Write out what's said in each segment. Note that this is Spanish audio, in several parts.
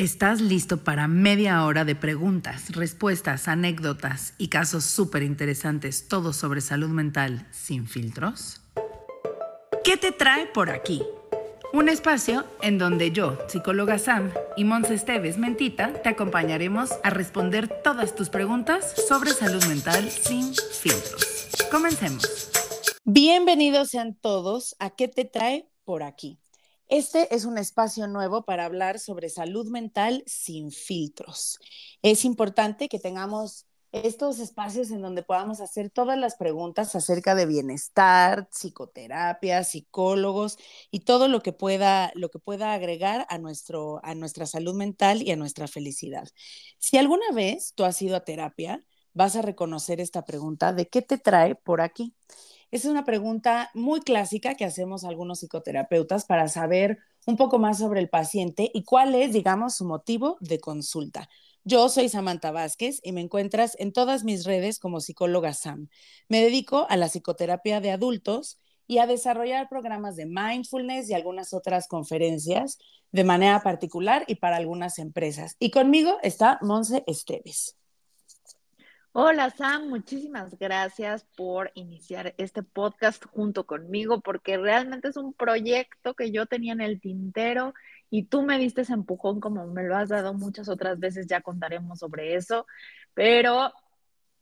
¿Estás listo para media hora de preguntas, respuestas, anécdotas y casos súper interesantes, todo sobre salud mental sin filtros? ¿Qué te trae por aquí? Un espacio en donde yo, psicóloga Sam y Mons Esteves Mentita, te acompañaremos a responder todas tus preguntas sobre salud mental sin filtros. Comencemos. Bienvenidos sean todos a ¿Qué te trae por aquí? Este es un espacio nuevo para hablar sobre salud mental sin filtros. Es importante que tengamos estos espacios en donde podamos hacer todas las preguntas acerca de bienestar, psicoterapia, psicólogos y todo lo que pueda, lo que pueda agregar a, nuestro, a nuestra salud mental y a nuestra felicidad. Si alguna vez tú has ido a terapia, vas a reconocer esta pregunta de qué te trae por aquí. Esa es una pregunta muy clásica que hacemos algunos psicoterapeutas para saber un poco más sobre el paciente y cuál es, digamos, su motivo de consulta. Yo soy Samantha Vázquez y me encuentras en todas mis redes como psicóloga Sam. Me dedico a la psicoterapia de adultos y a desarrollar programas de mindfulness y algunas otras conferencias de manera particular y para algunas empresas. Y conmigo está Monse Esteves. Hola Sam, muchísimas gracias por iniciar este podcast junto conmigo porque realmente es un proyecto que yo tenía en el tintero y tú me diste ese empujón como me lo has dado muchas otras veces, ya contaremos sobre eso, pero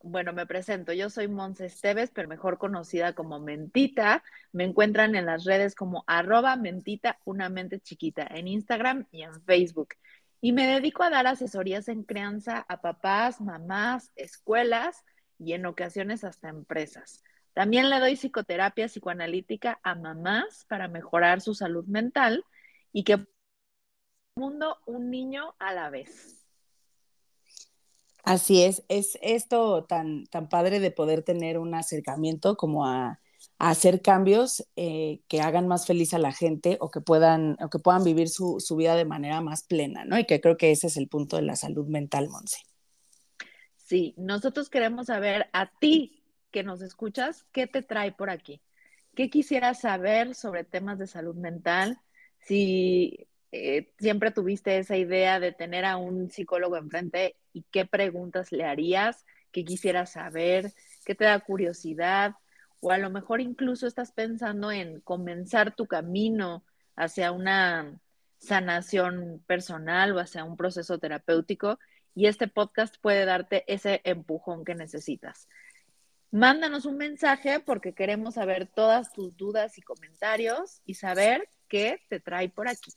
bueno, me presento, yo soy Monse Esteves, pero mejor conocida como Mentita, me encuentran en las redes como arroba mentita, una mente chiquita, en Instagram y en Facebook y me dedico a dar asesorías en crianza a papás, mamás, escuelas y en ocasiones hasta empresas. También le doy psicoterapia psicoanalítica a mamás para mejorar su salud mental y que mundo un niño a la vez. Así es, es esto tan, tan padre de poder tener un acercamiento como a, hacer cambios eh, que hagan más feliz a la gente o que puedan, o que puedan vivir su, vida de manera más plena, ¿no? Y que creo que ese es el punto de la salud mental, Monse. Sí, nosotros queremos saber a ti que nos escuchas, ¿qué te trae por aquí? ¿Qué quisieras saber sobre temas de salud mental? Si eh, siempre tuviste esa idea de tener a un psicólogo enfrente y qué preguntas le harías, qué quisieras saber, qué te da curiosidad, o a lo mejor incluso estás pensando en comenzar tu camino hacia una sanación personal o hacia un proceso terapéutico y este podcast puede darte ese empujón que necesitas. Mándanos un mensaje porque queremos saber todas tus dudas y comentarios y saber qué te trae por aquí.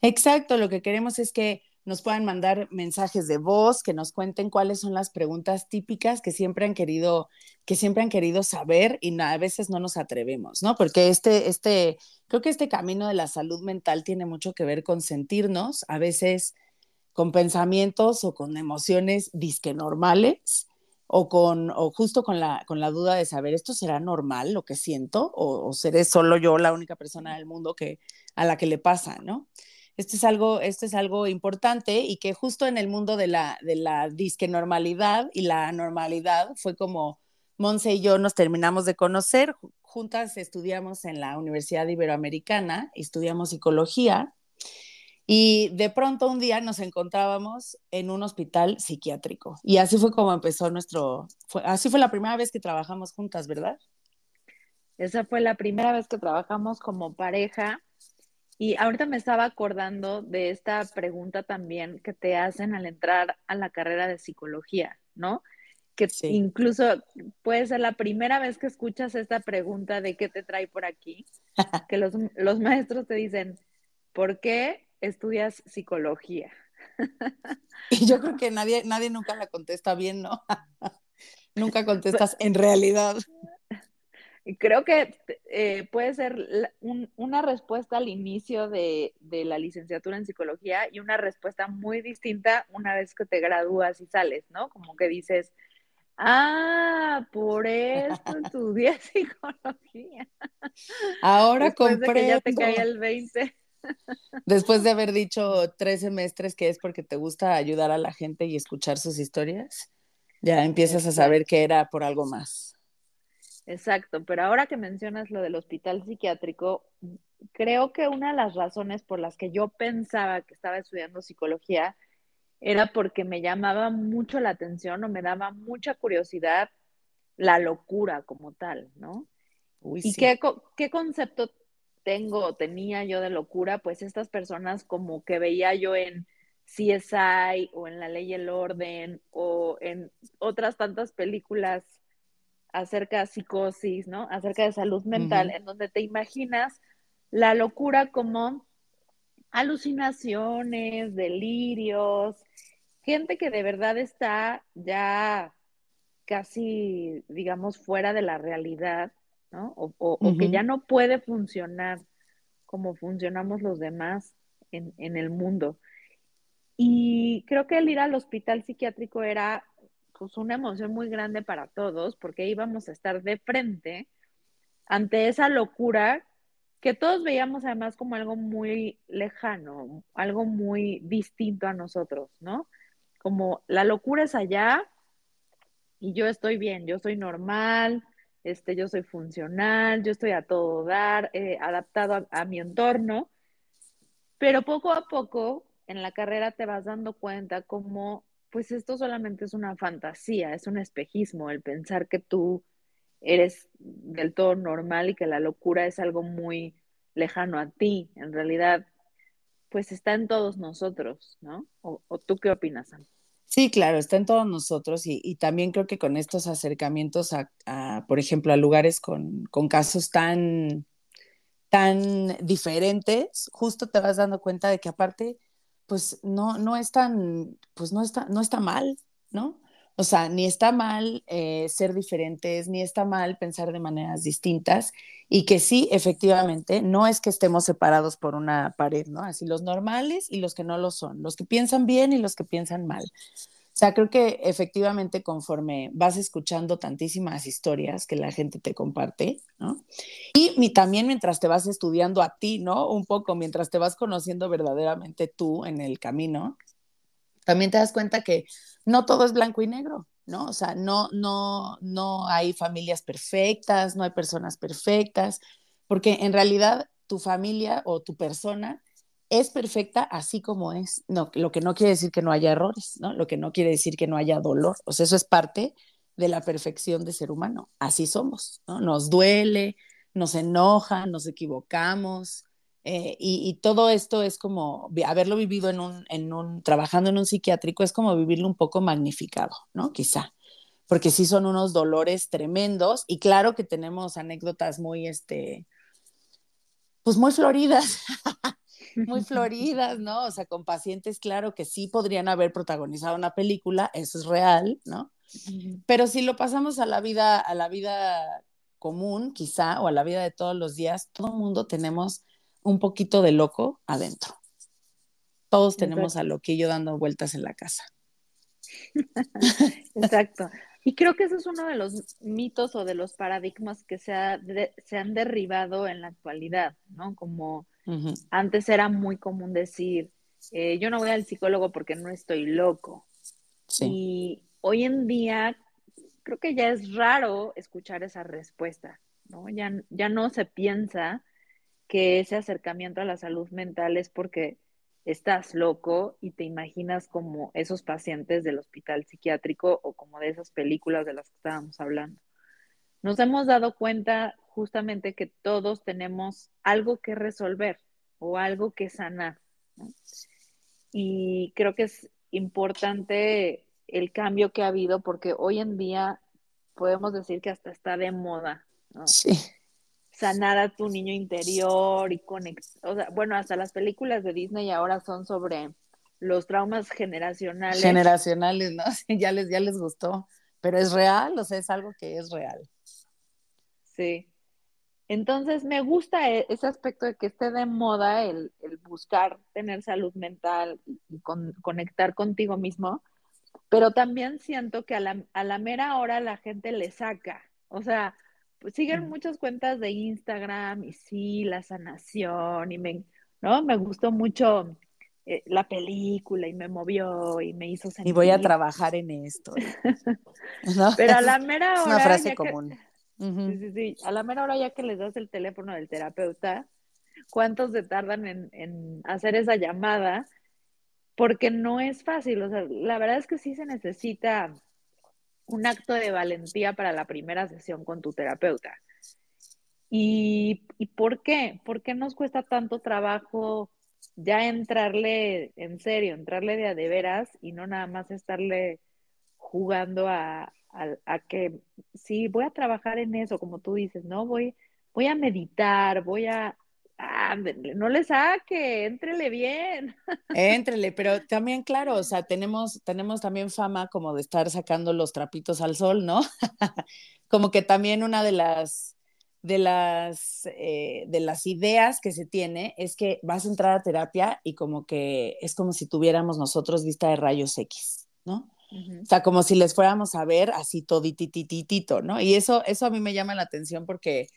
Exacto, lo que queremos es que nos puedan mandar mensajes de voz, que nos cuenten cuáles son las preguntas típicas que siempre han querido, que siempre han querido saber y a veces no nos atrevemos, ¿no? Porque este, este, creo que este camino de la salud mental tiene mucho que ver con sentirnos, a veces con pensamientos o con emociones disque normales, o con, o justo con la, con la duda de saber, ¿esto será normal lo que siento? O, o seré solo yo la única persona del mundo que, a la que le pasa, ¿no? Esto es algo, esto es algo importante y que justo en el mundo de la, de la disque normalidad y la normalidad fue como Monse y yo nos terminamos de conocer, juntas estudiamos en la Universidad Iberoamericana, estudiamos psicología y de pronto un día nos encontrábamos en un hospital psiquiátrico y así fue como empezó nuestro, así fue la primera vez que trabajamos juntas, ¿verdad? Esa fue la primera vez que trabajamos como pareja y ahorita me estaba acordando de esta pregunta también que te hacen al entrar a la carrera de psicología, ¿no? Que incluso puede ser la primera vez que escuchas esta pregunta de qué te trae por aquí, que los, los maestros te dicen, ¿por qué estudias psicología? Y yo creo que nadie, nadie nunca la contesta bien, ¿no? nunca contestas en realidad. Creo que eh, puede ser una respuesta al inicio de, la licenciatura en psicología y una respuesta muy distinta una vez que te gradúas y sales, ¿no? Como que dices, ah, por esto estudié psicología. Ahora comprendo. ya te cae el 20. Después de haber dicho tres semestres que es porque te gusta ayudar a la gente y escuchar sus historias, ya empiezas a saber que era por algo más. Exacto, pero ahora que mencionas lo del hospital psiquiátrico, creo que una de las razones por las que yo pensaba que estaba estudiando psicología era porque me llamaba mucho la atención o me daba mucha curiosidad la locura como tal, ¿no? ¿Y qué, qué concepto tengo o tenía yo de locura? Pues estas personas como que veía yo en CSI o en La Ley y el Orden o en otras tantas películas acerca de psicosis, ¿no? Acerca de salud mental, en donde te imaginas la locura como alucinaciones, delirios, gente que de verdad está ya casi, digamos, fuera de la realidad, ¿no? O, que ya no puede funcionar como funcionamos los demás en, en el mundo. Y creo que el ir al hospital psiquiátrico era pues una emoción muy grande para todos, porque íbamos a estar de frente ante esa locura que todos veíamos además como algo muy lejano, algo muy distinto a nosotros, ¿no? Como la locura es allá y yo estoy bien, yo soy normal, este, yo soy funcional, yo estoy a todo dar, eh, adaptado a, mi entorno, pero poco a poco en la carrera te vas dando cuenta como pues esto solamente es una fantasía, es un espejismo, el pensar que tú eres del todo normal y que la locura es algo muy lejano a ti. En realidad, pues está en todos nosotros, ¿no? ¿O, tú qué opinas, Sam? Sí, claro, está en todos nosotros y, también creo que con estos acercamientos a, por ejemplo, a lugares con, con casos tan, tan diferentes, justo te vas dando cuenta de que aparte pues no, no es tan, pues no está, no está mal, ¿no? O sea, ni está mal eh, ser diferentes, ni está mal pensar de maneras distintas y que sí, efectivamente, no es que estemos separados por una pared, ¿no? Así los normales y los que no lo son, los que piensan bien y los que piensan mal. Sea, creo que efectivamente conforme vas escuchando tantísimas historias que la gente te comparte, ¿no? Y también mientras te vas estudiando a ti, ¿no? Un poco, mientras te vas conociendo verdaderamente tú en el camino, también te das cuenta que no todo es blanco y negro, ¿no? O sea, no, no, no hay familias perfectas, no hay personas perfectas, porque en realidad tu familia o tu persona es perfecta así como es. No, lo que no quiere decir que no haya errores, ¿no? Lo que no quiere decir que no haya dolor. O sea, eso es parte de la perfección de ser humano. Así somos, ¿no? Nos duele, nos enoja, nos equivocamos. Eh, y, todo esto es como haberlo vivido en un, en un, trabajando en un psiquiátrico, es como vivirlo un poco magnificado, ¿no? Quizá, porque sí son unos dolores tremendos y claro que tenemos anécdotas muy, este, pues muy floridas, muy floridas, ¿no? O sea, con pacientes, claro que sí podrían haber protagonizado una película, eso es real, ¿no? Pero si lo pasamos a la vida, a la vida común, quizá, o a la vida de todos los días, todo el mundo tenemos un poquito de loco adentro. Todos tenemos a loquillo dando vueltas en la casa. Exacto. Y creo que ese es uno de los mitos o de los paradigmas que se, se han derribado en la actualidad, ¿no? Como antes era muy común decir, eh, yo no voy al psicólogo porque no estoy loco. Y hoy en día creo que ya es raro escuchar esa respuesta, ¿no? Ya, ya no se piensa que ese acercamiento a la salud mental es porque estás loco y te imaginas como esos pacientes del hospital psiquiátrico o como de esas películas de las que estábamos hablando. Nos hemos dado cuenta justamente que todos tenemos algo que resolver o algo que sanar. Y creo que es importante el cambio que ha habido porque hoy en día podemos decir que hasta está de moda. Sanar a tu niño interior y conectar. O sea, bueno, hasta las películas de Disney ahora son sobre los traumas generacionales. Generacionales, ¿no? Sí, ya les, ya les gustó. Pero es real, o sea, es algo que es real. Sí. Entonces, me gusta e, ese aspecto de que esté de moda el, buscar tener salud mental y, conectar contigo mismo, pero también siento que a la, mera hora la gente le saca. O sea, pues siguen muchas cuentas de Instagram y sí, la sanación y me, ¿no? Me gustó mucho eh, la película y me movió y me hizo sentir. Y voy a trabajar en esto. Pero a la mera hora. Es una frase común Sí, sí, sí. A la mera hora ya que les das el teléfono del terapeuta, ¿cuántos se tardan en, en hacer esa llamada? Porque no es fácil. O sea, la verdad es que sí se necesita un acto de valentía para la primera sesión con tu terapeuta. ¿Y, ¿Y, por qué? ¿Por qué nos cuesta tanto trabajo ya entrarle en serio, entrarle de a de veras y no nada más estarle jugando a, a, que sí, voy a trabajar en eso, como tú dices, ¿no? Voy, voy a meditar, voy a... Ah, no le saque, entrele bien. Entrele, pero también, claro, o sea, tenemos, tenemos también fama como de estar sacando los trapitos al sol, ¿no? como que también una de las, de las, eh, de las ideas que se tiene es que vas a entrar a terapia y como que es como si tuviéramos nosotros vista de rayos X, ¿no? O sea, como si les fuéramos a ver así toditititito, ¿no? Y eso, eso a mí me llama la atención porque,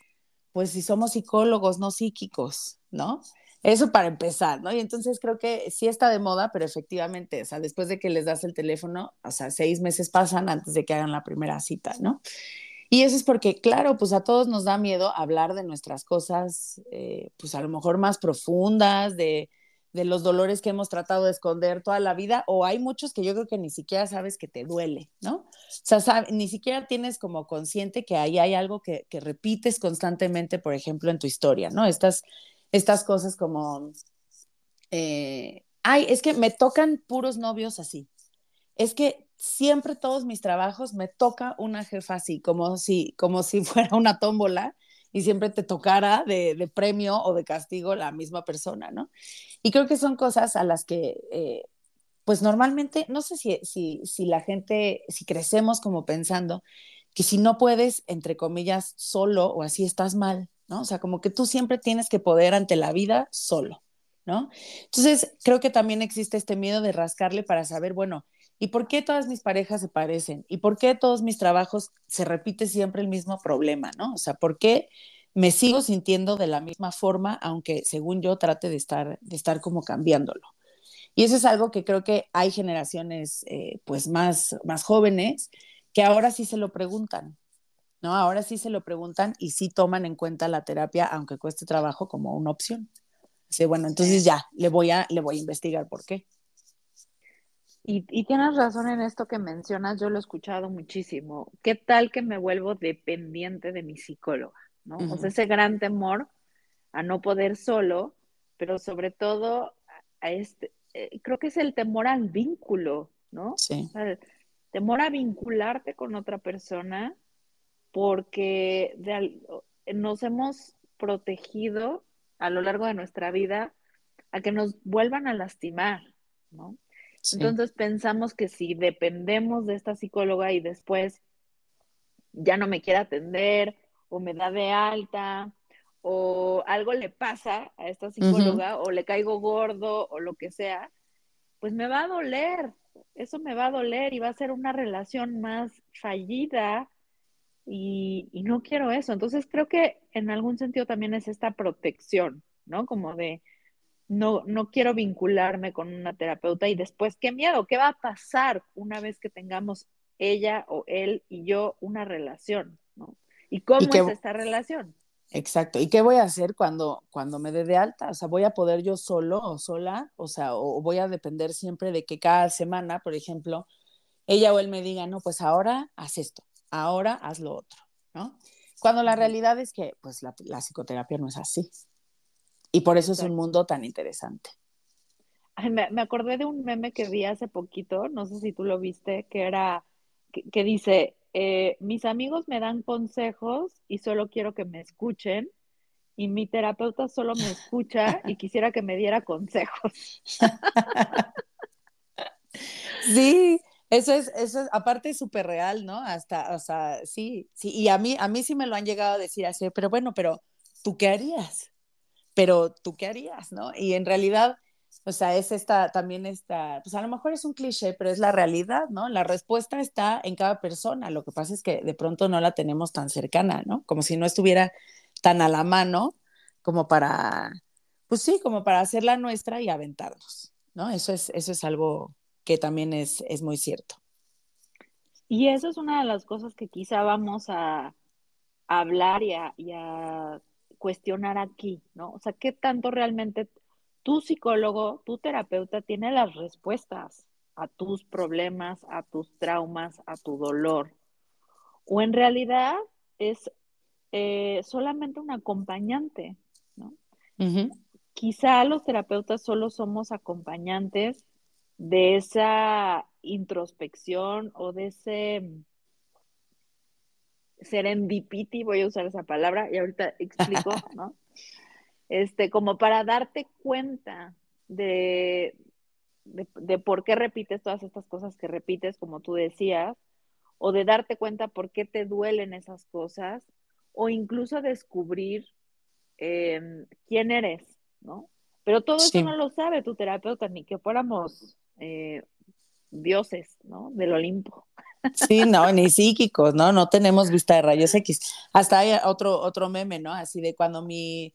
pues, si somos psicólogos, no psíquicos, ¿no? Eso para empezar, ¿no? Y entonces creo que sí está de moda, pero efectivamente, o sea, después de que les das el teléfono, o sea, seis meses pasan antes de que hagan la primera cita, ¿no? Y eso es porque, claro, pues a todos nos da miedo hablar de nuestras cosas, eh, pues a lo mejor más profundas, de, de los dolores que hemos tratado de esconder toda la vida, o hay muchos que yo creo que ni siquiera sabes que te duele, ¿no? O sea, ni siquiera tienes como consciente que ahí hay algo que, que, repites constantemente, por ejemplo, en tu historia, ¿no? Estas, estas cosas como, eh, ay, es que me tocan puros novios así. Es que siempre todos mis trabajos me toca una jefa así, como si, como si fuera una tómbola y siempre te tocara de, premio o de castigo la misma persona, ¿no? Y creo que son cosas a las que, eh, pues normalmente, no sé si, si, si la gente, si crecemos como pensando que si no puedes, entre comillas, solo o así estás mal, ¿no? O sea, como que tú siempre tienes que poder ante la vida solo, ¿no? Entonces, creo que también existe este miedo de rascarle para saber, bueno, ¿y por qué todas mis parejas se parecen? ¿Y por qué todos mis trabajos se repite siempre el mismo problema, ¿no? O sea, ¿por qué me sigo sintiendo de la misma forma, aunque según yo trate de estar, de estar como cambiándolo? Y eso es algo que creo que hay generaciones eh, pues más, más jóvenes que ahora sí se lo preguntan, ¿no? Ahora sí se lo preguntan y sí toman en cuenta la terapia, aunque cueste trabajo, como una opción. Sí, bueno, entonces ya, le voy a, le voy a investigar por qué. Y, y, tienes razón en esto que mencionas, yo lo he escuchado muchísimo. ¿Qué tal que me vuelvo dependiente de mi psicóloga? ¿no? O sea, ese gran temor a no poder solo, pero sobre todo a este, eh, creo que es el temor al vínculo, ¿no? Sí. el temor a vincularte con otra persona porque nos hemos protegido a lo largo de nuestra vida a que nos vuelvan a lastimar, ¿no? Entonces pensamos que si dependemos de esta psicóloga y después ya no me quiere atender o me da de alta o algo le pasa a esta psicóloga o le caigo gordo o lo que sea, pues me va a doler, eso me va a doler y va a ser una relación más fallida y, y no quiero eso. Entonces creo que en algún sentido también es esta protección, ¿no? Como de, no, no quiero vincularme con una terapeuta y después, qué miedo, ¿qué va a pasar una vez que tengamos ella o él y yo una relación? ¿no? ¿Y cómo es esta relación? Exacto. ¿Y qué voy a hacer cuando, cuando me dé de alta? O sea, ¿voy a poder yo solo o sola? O sea, o voy a depender siempre de que cada semana, por ejemplo, ella o él me diga, no, pues ahora haz esto, ahora haz lo otro, ¿no? Cuando la realidad es que, pues, la, la psicoterapia no es así. Y por eso es un mundo tan interesante. me, acordé de un meme que vi hace poquito, no sé si tú lo viste, que era, que, dice, eh, mis amigos me dan consejos y solo quiero que me escuchen, y mi terapeuta solo me escucha y quisiera que me diera consejos. sí, eso es, eso es, aparte es súper real, ¿no? Hasta, o sea, sí, sí, y a mí, a mí sí me lo han llegado a decir así, pero bueno, pero ¿tú qué harías? Pero tú qué harías, ¿no? Y en realidad, o sea, es esta, también esta, pues a lo mejor es un cliché, pero es la realidad, ¿no? La respuesta está en cada persona, lo que pasa es que de pronto no la tenemos tan cercana, ¿no? Como si no estuviera tan a la mano como para, pues sí, como para hacerla nuestra y aventarnos, ¿no? Eso es, eso es algo que también es, es muy cierto. Y eso es una de las cosas que quizá vamos a, hablar y a, cuestionar aquí, ¿no? O sea, ¿qué tanto realmente tu psicólogo, tu terapeuta tiene las respuestas a tus problemas, a tus traumas, a tu dolor? O en realidad es eh, solamente un acompañante, ¿no? Quizá los terapeutas solo somos acompañantes de esa introspección o de ese serendipity, voy a usar esa palabra y ahorita explico, ¿no? Este, como para darte cuenta de, de, por qué repites todas estas cosas que repites, como tú decías, o de darte cuenta por qué te duelen esas cosas, o incluso descubrir em, quién eres, ¿no? Pero todo eso no lo sabe tu terapeuta, ni que fuéramos eh, dioses, ¿no? Del Olimpo. Sí, no, ni psíquicos, ¿no? No tenemos vista de rayos X. Hasta hay otro, otro meme, ¿no? Así de cuando mi,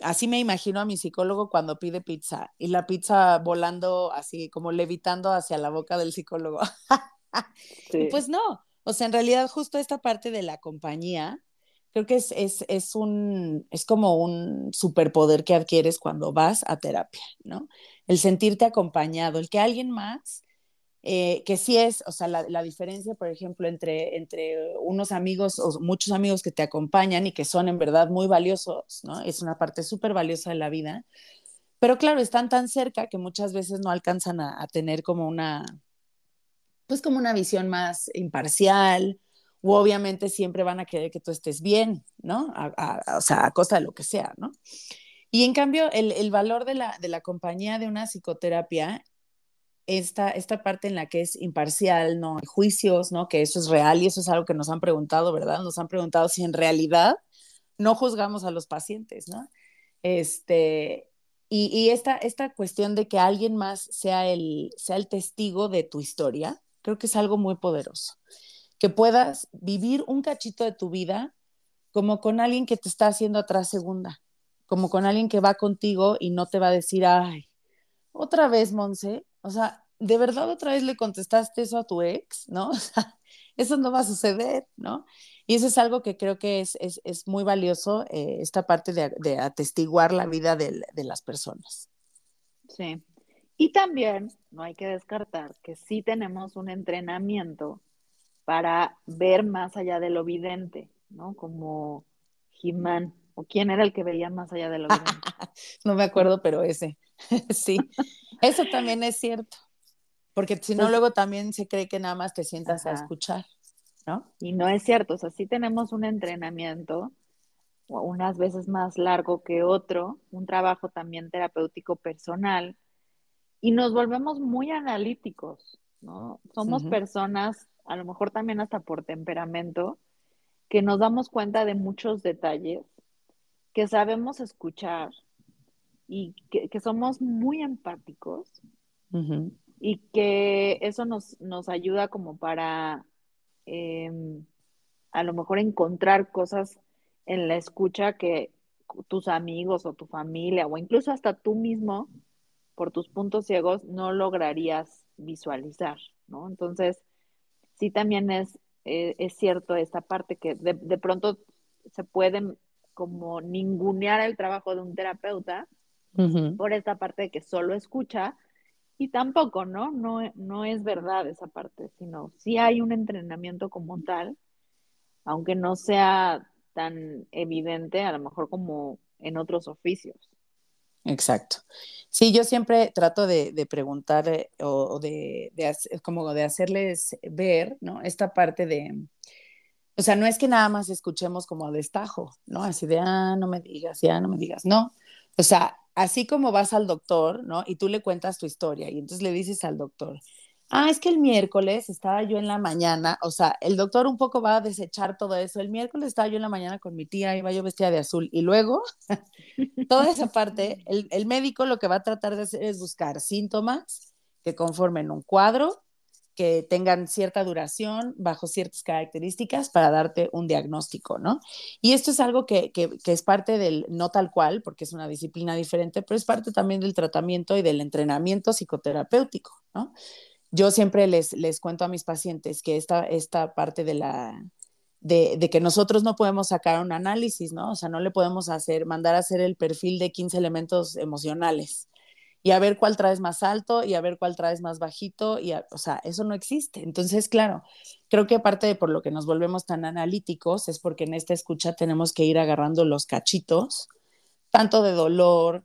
así me imagino a mi psicólogo cuando pide pizza y la pizza volando así como levitando hacia la boca del psicólogo. pues no, o sea, en realidad justo esta parte de la compañía, creo que es, es, es, un, es como un superpoder que adquieres cuando vas a terapia, ¿no? El sentirte acompañado, el que alguien más eh, que sí es, o sea, la, diferencia, por ejemplo, entre, entre unos amigos o muchos amigos que te acompañan y que son en verdad muy valiosos, ¿no? Es una parte súper valiosa de la vida, pero claro, están tan cerca que muchas veces no alcanzan a, tener como una, pues como una visión más imparcial, o obviamente siempre van a querer que tú estés bien, ¿no? o sea, a costa de lo que sea, ¿no? Y en cambio, el, el valor de la, de la compañía de una psicoterapia esta, esta parte en la que es imparcial, no hay juicios, ¿no? Que eso es real y eso es algo que nos han preguntado, ¿verdad? Nos han preguntado si en realidad no juzgamos a los pacientes, ¿no? Este, y, y esta, esta cuestión de que alguien más sea el, sea el testigo de tu historia, creo que es algo muy poderoso. Que puedas vivir un cachito de tu vida como con alguien que te está haciendo atrás segunda, como con alguien que va contigo y no te va a decir, ay, otra vez, Monse, o sea, ¿de verdad otra vez le contestaste eso a tu ex? ¿No? O sea, eso no va a suceder, ¿no? Y eso es algo que creo que es, es, es muy valioso, eh, esta parte de, de, atestiguar la vida de, de las personas. Sí. Y también no hay que descartar que sí tenemos un entrenamiento para ver más allá de lo evidente, ¿no? Como Jimán, o quién era el que veía más allá de lo evidente. no me acuerdo, pero ese. sí, eso también es cierto. Porque si no, luego también se cree que nada más te sientas a escuchar, ¿no? Y no es cierto. O sea, sí tenemos un entrenamiento unas veces más largo que otro, un trabajo también terapéutico personal, y nos volvemos muy analíticos, ¿no? Somos personas, a lo mejor también hasta por temperamento, que nos damos cuenta de muchos detalles, que sabemos escuchar, y que, somos muy empáticos y que eso nos, nos ayuda como para em, a lo mejor encontrar cosas en la escucha que tus amigos o tu familia o incluso hasta tú mismo por tus puntos ciegos no lograrías visualizar, ¿no? Entonces, sí también es, eh, es cierto esta parte que de, de pronto se puede como ningunear el trabajo de un terapeuta por esta parte de que solo escucha y tampoco, ¿no? ¿no? No es verdad esa parte, sino sí hay un entrenamiento como tal, aunque no sea tan evidente a lo mejor como en otros oficios. Exacto. Sí, yo siempre trato de, preguntar eh, o, de, de, como de hacerles ver, ¿no? Esta parte de, o sea, no es que nada más escuchemos como a destajo, ¿no? Así de, ah, no me digas, ya no me digas, no. O sea, así como vas al doctor, ¿no? Y tú le cuentas tu historia y entonces le dices al doctor, ah, es que el miércoles estaba yo en la mañana, o sea, el doctor un poco va a desechar todo eso. El miércoles estaba yo en la mañana con mi tía, iba yo vestida de azul y luego toda esa parte, el, el médico lo que va a tratar de hacer es buscar síntomas que conformen un cuadro que tengan cierta duración bajo ciertas características para darte un diagnóstico, ¿no? Y esto es algo que, que, es parte del, no tal cual, porque es una disciplina diferente, pero es parte también del tratamiento y del entrenamiento psicoterapéutico, ¿no? Yo siempre les, les cuento a mis pacientes que esta, esta parte de la, de, que nosotros no podemos sacar un análisis, ¿no? O sea, no le podemos hacer, mandar a hacer el perfil de 15 elementos emocionales y a ver cuál traes más alto y a ver cuál traes más bajito, y o sea, eso no existe. Entonces, claro, creo que parte de por lo que nos volvemos tan analíticos es porque en esta escucha tenemos que ir agarrando los cachitos, tanto de dolor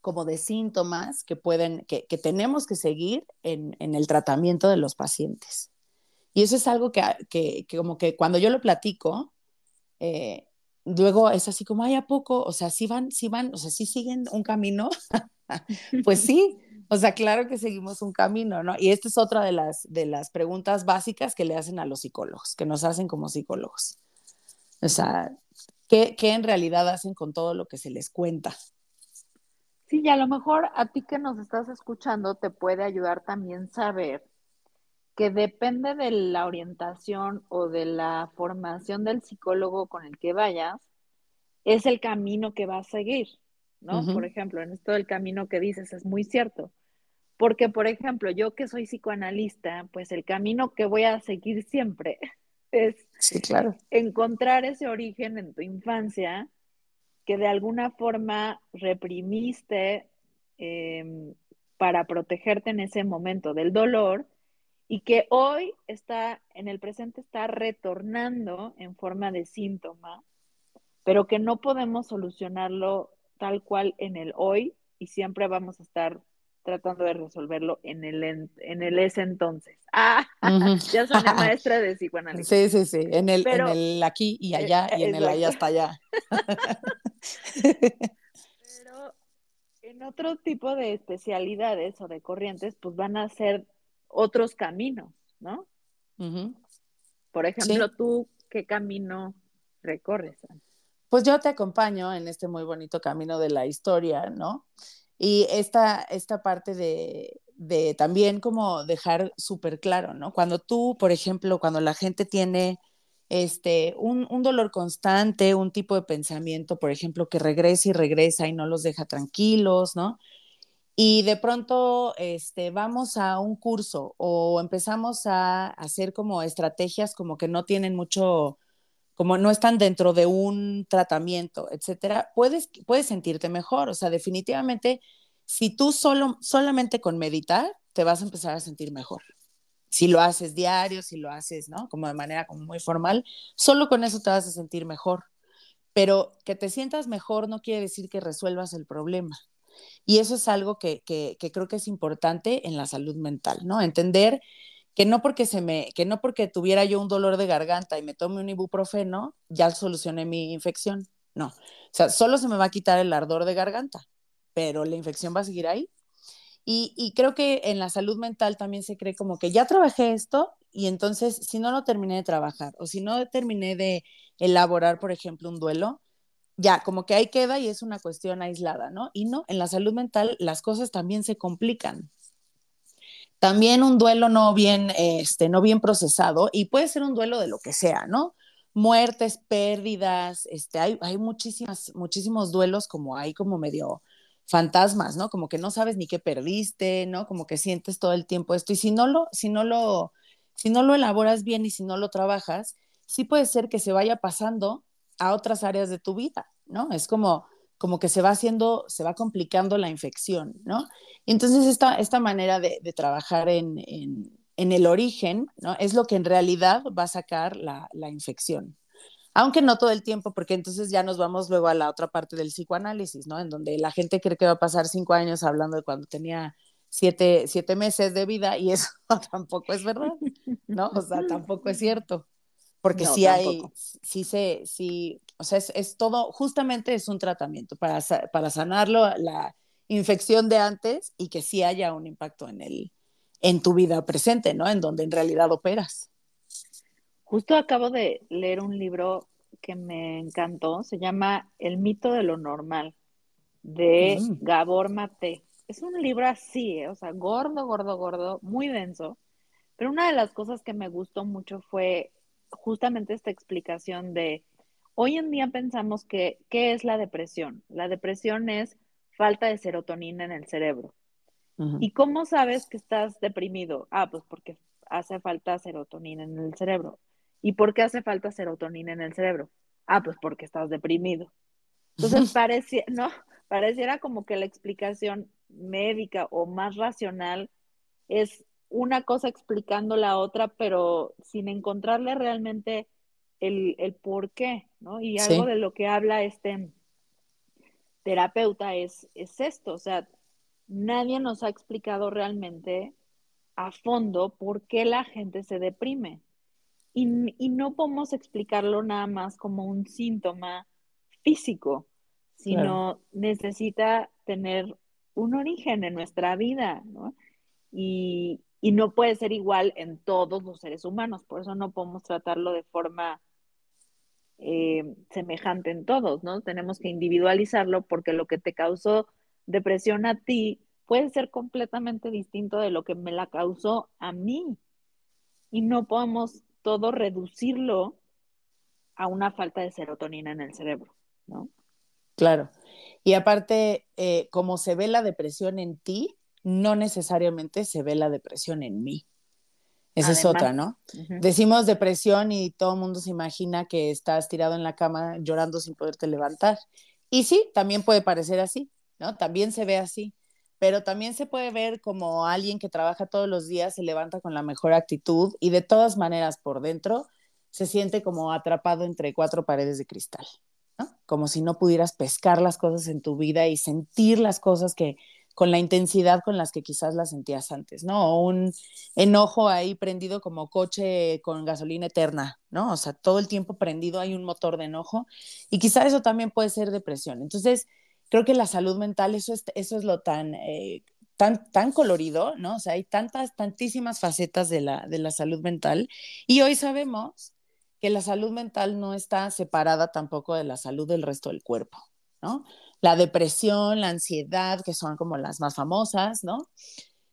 como de síntomas que pueden, que, tenemos que seguir en, en el tratamiento de los pacientes. Y eso es algo que, que, como que cuando yo lo platico, eh, luego es así como, ay, ¿a poco? O sea, sí van, sí van, o sea, sí siguen un camino. pues sí, o sea, claro que seguimos un camino, ¿no? Y esta es otra de las, de las preguntas básicas que le hacen a los psicólogos, que nos hacen como psicólogos. O sea, ¿qué, qué en realidad hacen con todo lo que se les cuenta? Sí, y a lo mejor a ti que nos estás escuchando te puede ayudar también saber que depende de la orientación o de la formación del psicólogo con el que vayas, es el camino que vas a seguir, ¿no? Por ejemplo, en esto del camino que dices es muy cierto. Porque, por ejemplo, yo que soy psicoanalista, pues el camino que voy a seguir siempre es sí, claro. encontrar ese origen en tu infancia que de alguna forma reprimiste em, para protegerte en ese momento del dolor y que hoy está, en el presente está retornando en forma de síntoma, pero que no podemos solucionarlo tal cual en el hoy y siempre vamos a estar tratando de resolverlo en el, en, el ese entonces. Ah, ya soy maestra de psicoanálisis. Sí, sí, sí, en el, en el aquí y eh, allá y en el allá hasta allá. Pero en otro tipo de especialidades o de corrientes, pues van a ser otros caminos, ¿no? Por ejemplo, tú, ¿qué camino recorres? Pues yo te acompaño en este muy bonito camino de la historia, ¿no? Y esta, esta parte de, de también como dejar súper claro, ¿no? Cuando tú, por ejemplo, cuando la gente tiene este, un, un, dolor constante, un tipo de pensamiento, por ejemplo, que regresa y regresa y no los deja tranquilos, ¿no? y de pronto este, vamos a un curso o empezamos a hacer como estrategias como que no tienen mucho, como no están dentro de un tratamiento, etcétera, puedes, puedes sentirte mejor. O sea, definitivamente, si tú solo, solamente con meditar, te vas a empezar a sentir mejor. Si lo haces diario, si lo haces, ¿no? Como de manera como muy formal, solo con eso te vas a sentir mejor. Pero que te sientas mejor no quiere decir que resuelvas el problema. Y eso es algo que, creo que es importante en la salud mental, ¿no? Entender que no porque se me, que no porque tuviera yo un dolor de garganta y me tome un ibuprofeno, ya solucioné mi infección. No. O sea, solo se me va a quitar el ardor de garganta, pero la infección va a seguir ahí. Y, y, creo que en la salud mental también se cree como que ya trabajé esto y entonces si no lo terminé de trabajar o si no terminé de elaborar, por ejemplo, un duelo, ya, como que ahí queda y es una cuestión aislada, ¿no? Y no, en la salud mental las cosas también se complican. También un duelo no bien, este, no bien procesado, y puede ser un duelo de lo que sea, ¿no? Muertes, pérdidas, este, hay, hay muchísimas, muchísimos duelos como hay como medio fantasmas, ¿no? Como que no sabes ni qué perdiste, ¿no? Como que sientes todo el tiempo esto, y si no lo, si no lo, si no lo elaboras bien y si no lo trabajas, sí puede ser que se vaya pasando a otras áreas de tu vida, ¿no? Es como, como que se va haciendo, se va complicando la infección, ¿no? entonces esta, esta manera de, trabajar en, el origen, ¿no? Es lo que en realidad va a sacar la, infección. Aunque no todo el tiempo, porque entonces ya nos vamos luego a la otra parte del psicoanálisis, ¿no? En donde la gente cree que va a pasar cinco años hablando de cuando tenía siete, siete meses de vida y eso tampoco es verdad, ¿no? O sea, tampoco es cierto. Porque sí hay, sí se, sí, o sea, es, todo, justamente es un tratamiento para, para sanarlo, la infección de antes y que sí haya un impacto en el, en tu vida presente, ¿no? En donde en realidad operas. Justo acabo de leer un libro que me encantó, se llama El mito de lo normal, de mm. Gabor Mate. Es un libro así, ¿eh? o sea, gordo, gordo, gordo, muy denso. Pero una de las cosas que me gustó mucho fue justamente esta explicación de, hoy en día pensamos que, ¿qué es la depresión? La depresión es falta de serotonina en el cerebro. ¿Y cómo sabes que estás deprimido? Ah, pues porque hace falta serotonina en el cerebro. ¿Y por qué hace falta serotonina en el cerebro? Ah, pues porque estás deprimido. Entonces parecía, no, pareciera como que la explicación médica o más racional es una cosa explicando la otra, pero sin encontrarle realmente el, el por qué, ¿no? Y algo de lo que habla este terapeuta es, es esto, o sea, nadie nos ha explicado realmente a fondo por qué la gente se deprime. Y, y no podemos explicarlo nada más como un síntoma físico, sino necesita tener un origen en nuestra vida, ¿no? Y, y no puede ser igual en todos los seres humanos, por eso no podemos tratarlo de forma eh, semejante en todos, ¿no? Tenemos que individualizarlo porque lo que te causó depresión a ti puede ser completamente distinto de lo que me la causó a mí. Y no podemos todo reducirlo a una falta de serotonina en el cerebro, ¿no? Claro. Y aparte, eh, como se ve la depresión en ti, no necesariamente se ve la depresión en mí. Esa es otra, ¿no? Decimos depresión y todo el mundo se imagina que estás tirado en la cama llorando sin poderte levantar. Y sí, también puede parecer así, ¿no? También se ve así, pero también se puede ver como alguien que trabaja todos los días, se levanta con la mejor actitud y de todas maneras por dentro se siente como atrapado entre cuatro paredes de cristal, ¿no? Como si no pudieras pescar las cosas en tu vida y sentir las cosas que, con la intensidad con las que quizás las sentías antes, ¿no? O un enojo ahí prendido como coche con gasolina eterna, ¿no? O sea, todo el tiempo prendido hay un motor de enojo y quizás eso también puede ser depresión. Entonces, creo que la salud mental, eso es, eso es lo tan, eh, tan, tan colorido, ¿no? O sea, hay tantas, tantísimas facetas de la, de la salud mental y hoy sabemos que la salud mental no está separada tampoco de la salud del resto del cuerpo, ¿no? La depresión, la ansiedad, que son como las más famosas, ¿no?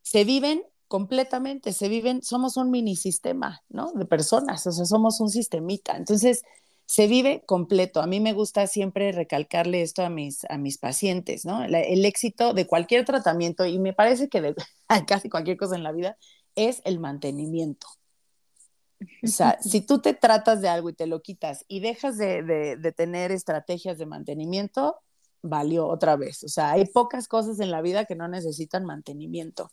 Se viven completamente, se viven, somos un mini sistema, ¿no? De personas, o sea, somos un sistemita. Entonces, se vive completo. A mí me gusta siempre recalcarle esto a mis, a mis pacientes, ¿no? el éxito de cualquier tratamiento, y me parece que de casi cualquier cosa en la vida, es el mantenimiento. O sea, si tú te tratas de algo y te lo quitas y dejas de, de tener estrategias de mantenimiento, valió otra vez. O sea, hay pocas cosas en la vida que no necesitan mantenimiento.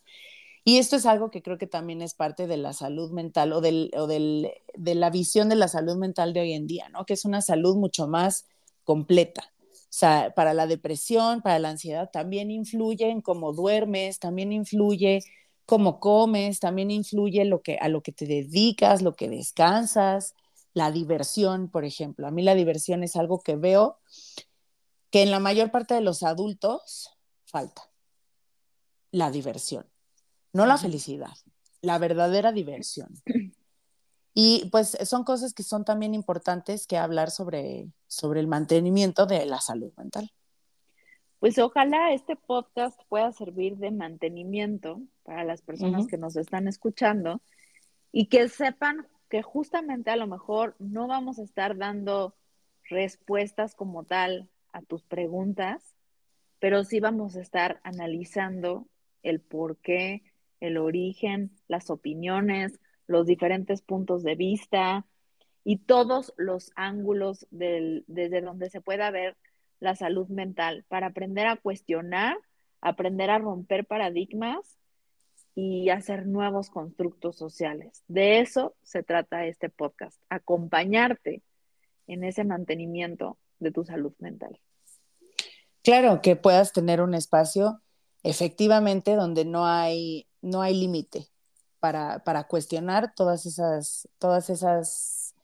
Y esto es algo que creo que también es parte de la salud mental o, del, o del, de la visión de la salud mental de hoy en día, ¿no? Que es una salud mucho más completa. O sea, para la depresión, para la ansiedad, también influye en cómo duermes, también influye cómo comes, también influye lo que, a lo que te dedicas, lo que descansas, la diversión, por ejemplo. A mí la diversión es algo que veo que en la mayor parte de los adultos falta la diversión, no la felicidad, la verdadera diversión. Y pues son cosas que son también importantes que hablar sobre, sobre el mantenimiento de la salud mental. Pues ojalá este podcast pueda servir de mantenimiento para las personas que nos están escuchando y que sepan que justamente a lo mejor no vamos a estar dando respuestas como tal a tus preguntas, pero sí vamos a estar analizando el por qué, el origen, las opiniones, los diferentes puntos de vista y todos los ángulos desde donde se pueda ver la salud mental para aprender a cuestionar, aprender a romper paradigmas y hacer nuevos constructos sociales. De eso se trata este podcast, acompañarte en ese mantenimiento de tu salud mental. Claro, que puedas tener un espacio efectivamente donde no hay, no hay límite para, para, cuestionar todas esas, todas esas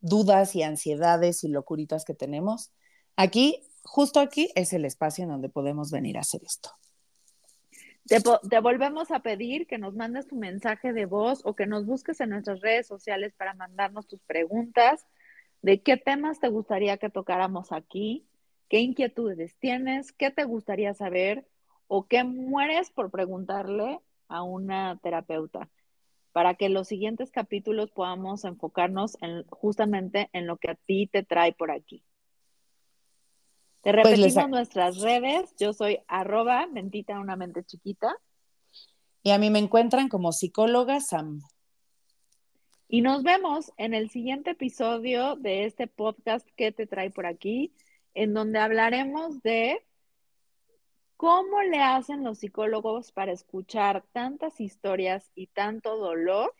dudas y ansiedades y locuritas que tenemos. Aquí, justo aquí, es el espacio en donde podemos venir a hacer esto. Te, te, volvemos a pedir que nos mandes tu mensaje de voz o que nos busques en nuestras redes sociales para mandarnos tus preguntas de qué temas te gustaría que tocáramos aquí, qué inquietudes tienes, qué te gustaría saber o qué mueres por preguntarle a una terapeuta para que en los siguientes capítulos podamos enfocarnos en, justamente en lo que a ti te trae por aquí. Te pues repetimos nuestras redes. Yo soy arroba mentita una mente chiquita. Y a mí me encuentran como psicóloga Sam. Y nos vemos en el siguiente episodio de este podcast que te trae por aquí, en donde hablaremos de cómo le hacen los psicólogos para escuchar tantas historias y tanto dolor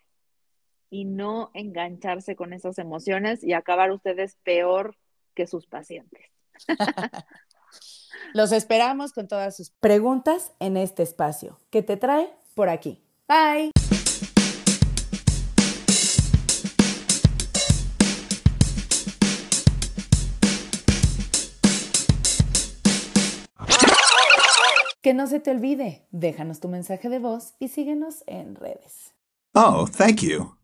y no engancharse con esas emociones y acabar ustedes peor que sus pacientes. Los esperamos con todas sus preguntas en este espacio que te trae por aquí. Bye. Que no se te olvide, déjanos tu mensaje de voz y síguenos en redes. Oh, thank you.